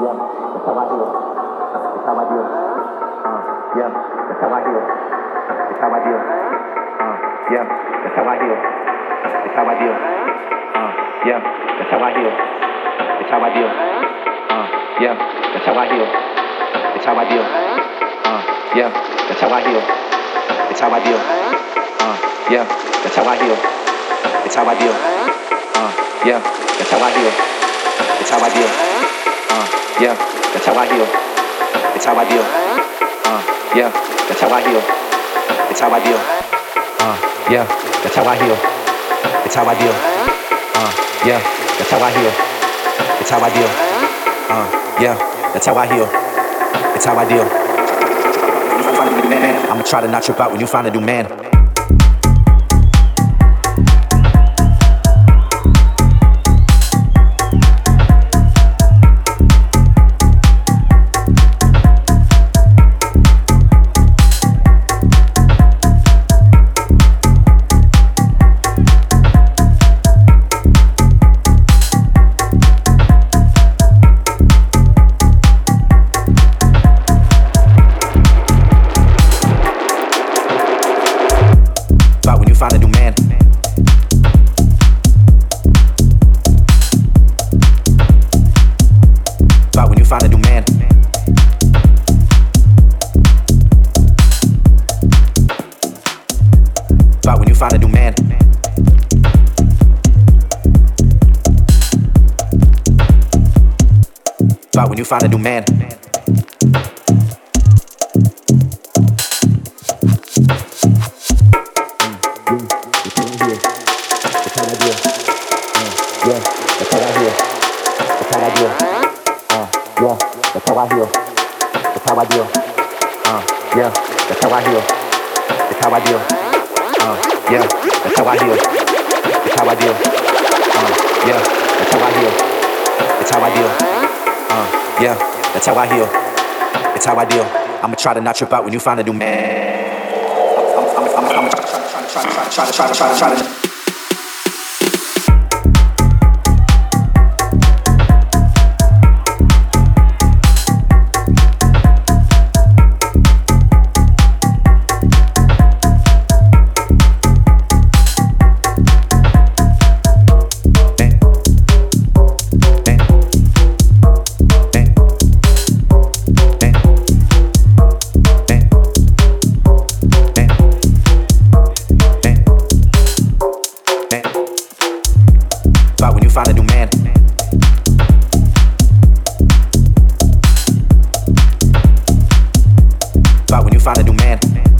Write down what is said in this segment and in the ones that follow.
Yeah, that's how I do it. That's how I do it. Uh, yeah, that's how I do it. That's how I do it. Uh, yeah, that's how I do it. That's how I do it. Uh, yeah, that's how I do it. That's how I do it. Uh, yeah, that's how I do it. It's how I do it. Uh, yeah, that's how I do it. It's how I do it. Uh, yeah, that's how I do it. It's how I do it. Heal. It's how I deal. Uh, yeah, that's how I heal. It's how I deal. Uh, yeah, that's how I heal. It's how I deal. Uh, yeah, that's how I heal. It's how I deal. I'ma try to not trip out when you find a new man. trip out when you find a new man. I'm, trying to to to to to. dance.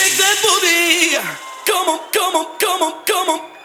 shake that booty. Come on, come on, come on, come on.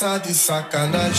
de sacanagem.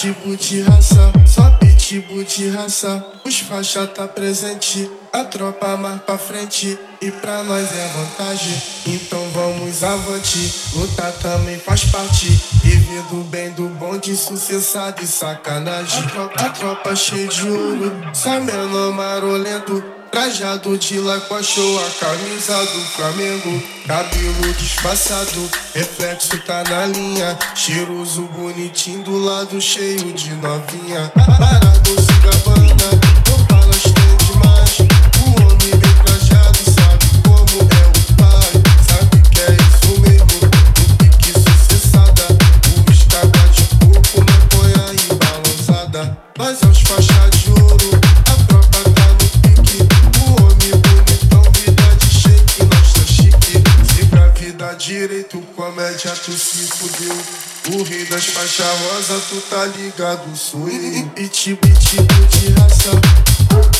Pitbull de raça, só pitbull de raça. Os faixa tá presente, a tropa mais pra frente. E pra nós é vantagem, então vamos avante. Lutar também faz parte, viver do bem, do bom, de sucessado e sacanagem. A tropa, a tropa cheia de ouro, sameno marolento. Trajado de show, a camisa do Flamengo. Cabelo disfarçado, reflexo tá na linha. Cheiroso, bonitinho, do lado cheio de novinha. Parado, se gabana, comédia, tu se fudeu. O rei das faixas rosa, tu tá ligado, sou eu. E tipo, tipo de raça.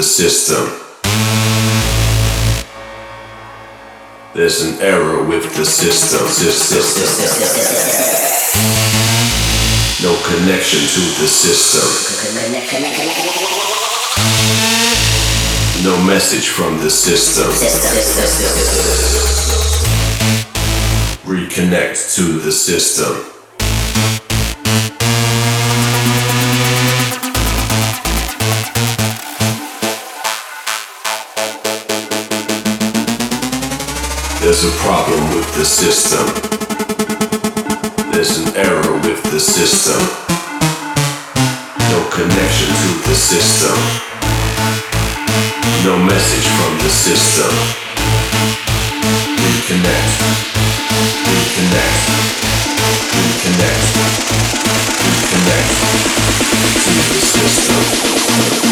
the system. There's an error with the system. No connection to the system. No message from the system. Reconnect to the system. There's a problem with the system. There's an error with the system. No connection to the system. No message from the system. Reconnect. Reconnect. Reconnect. Reconnect to the system.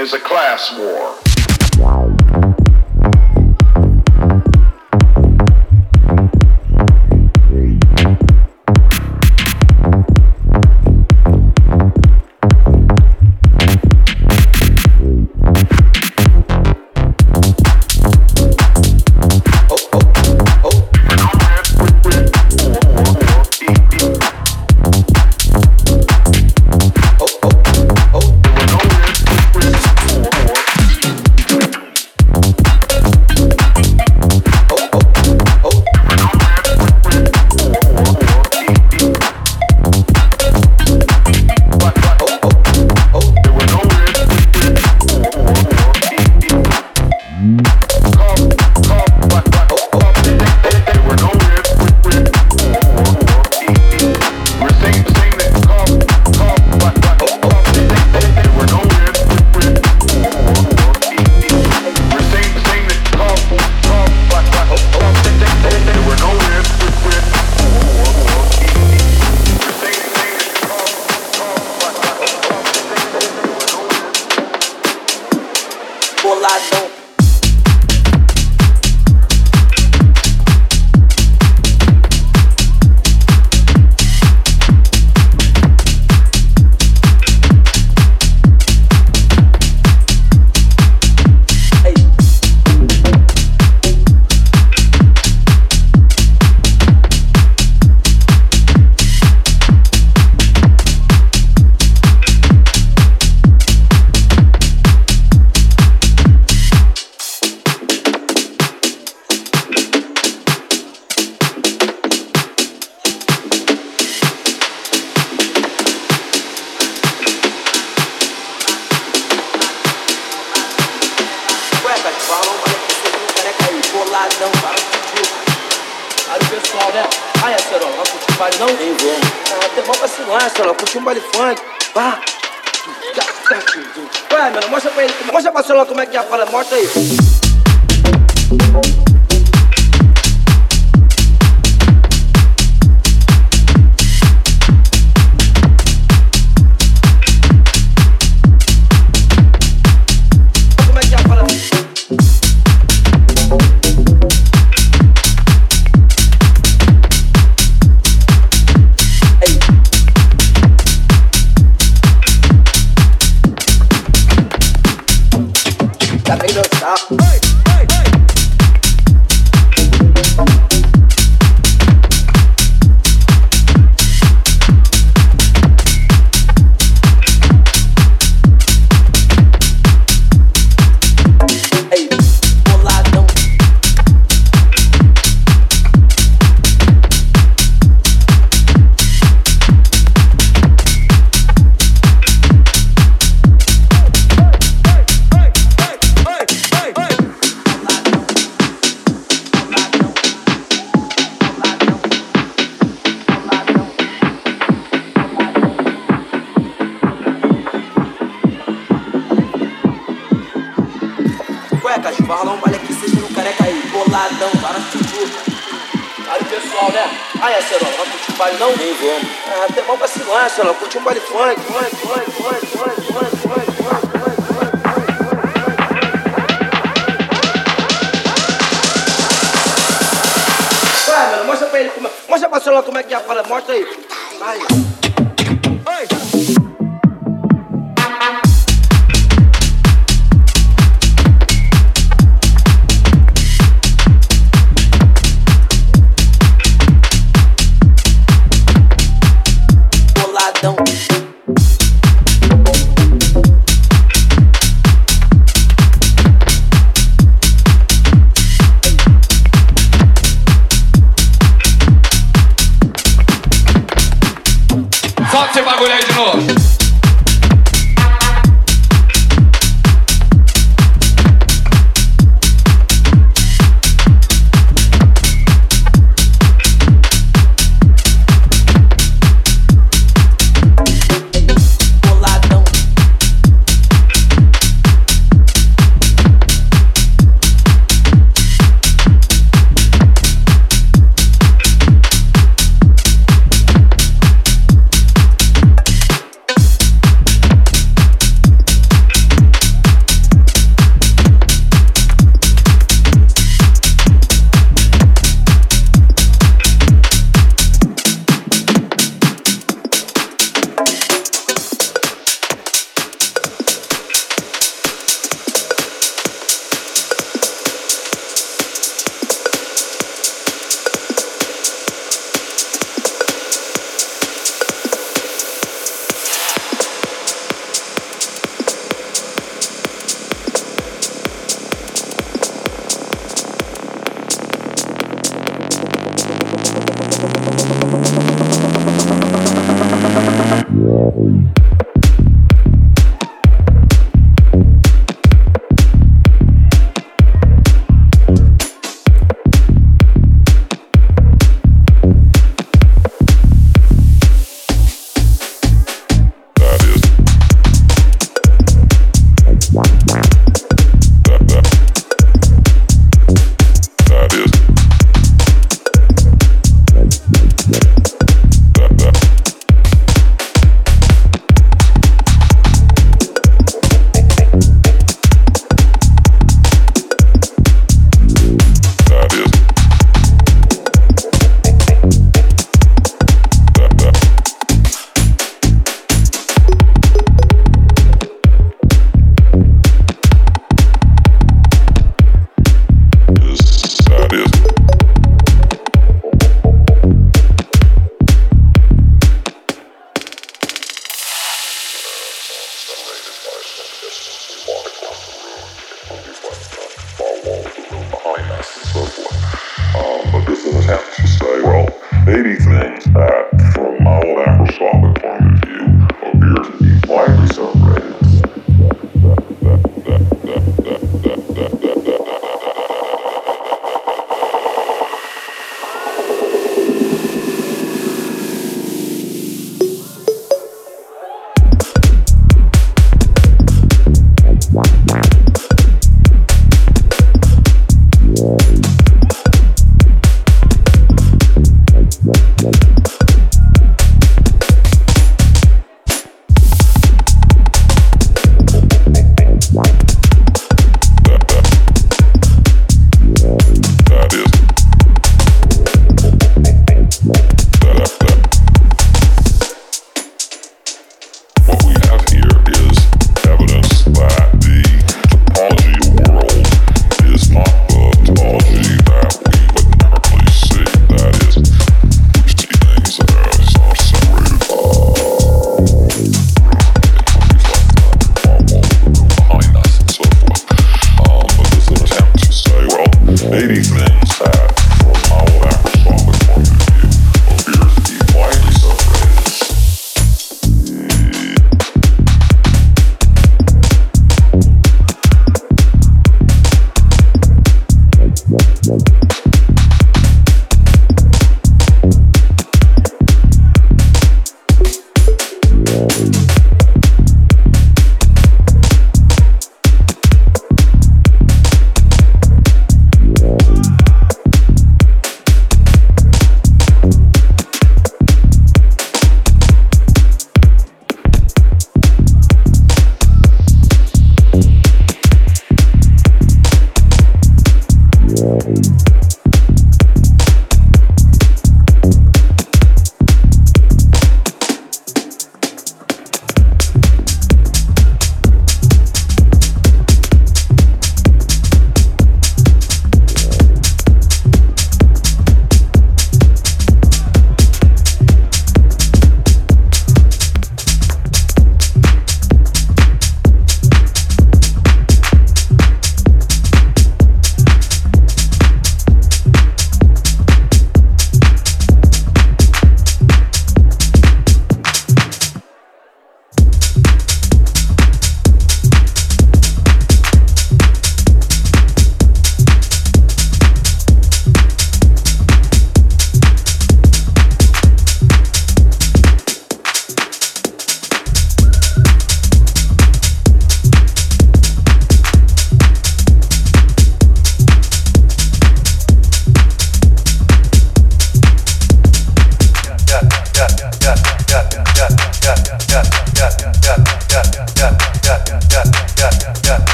Is a class war. se lo escucha un.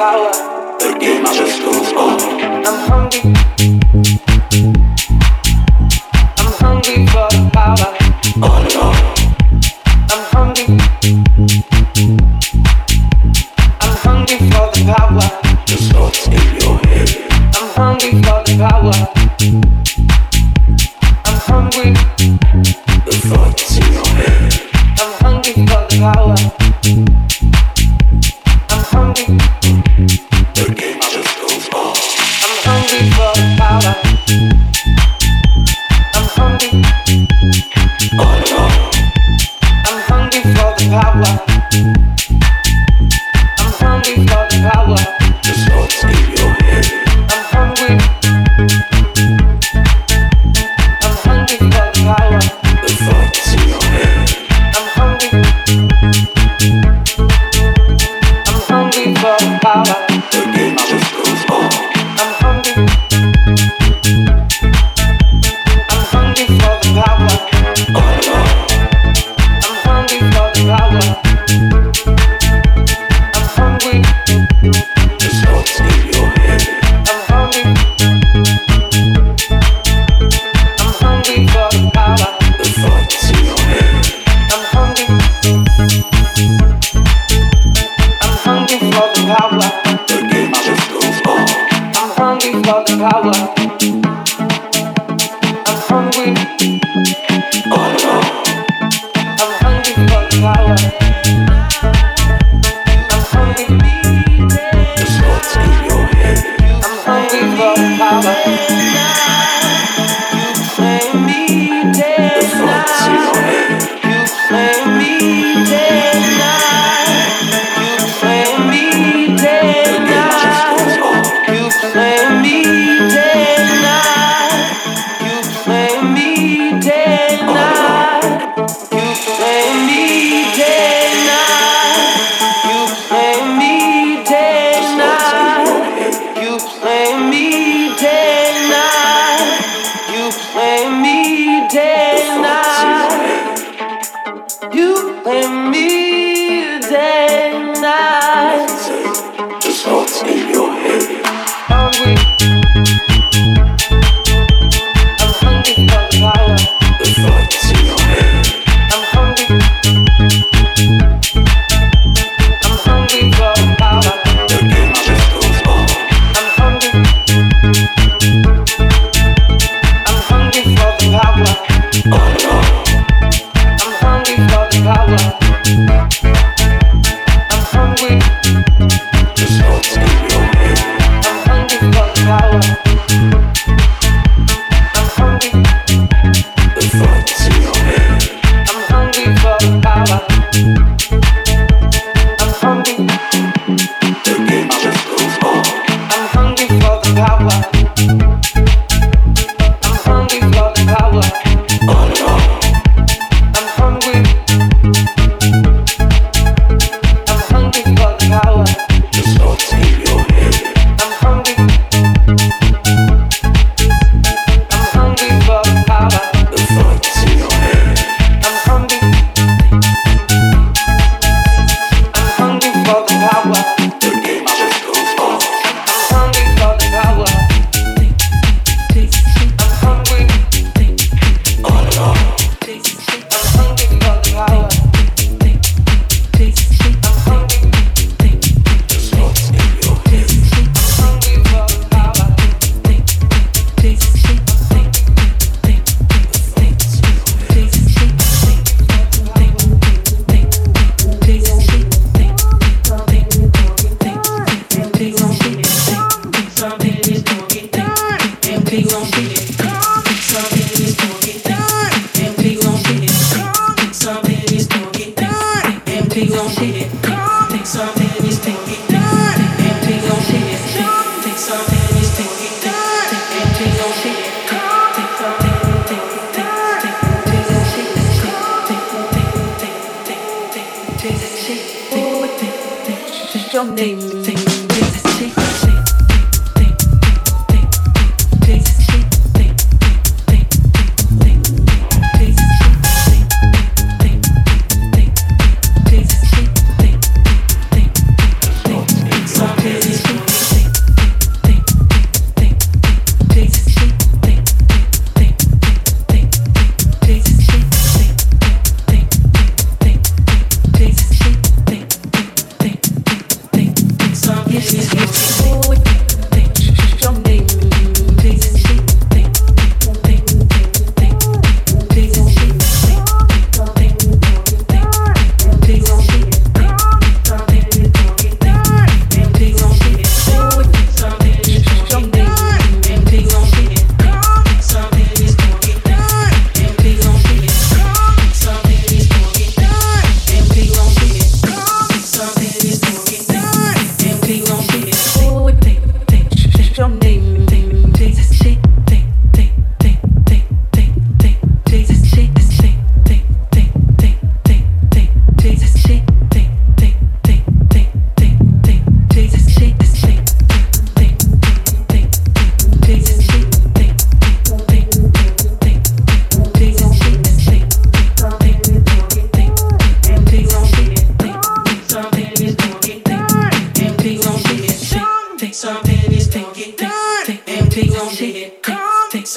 flower. The game just goes on.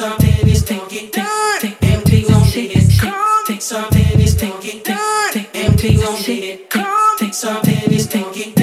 some tennis, take it, take, take empty on shit, take, take some tennis, take it, take, take empty on shit, take, take some tennis, take it.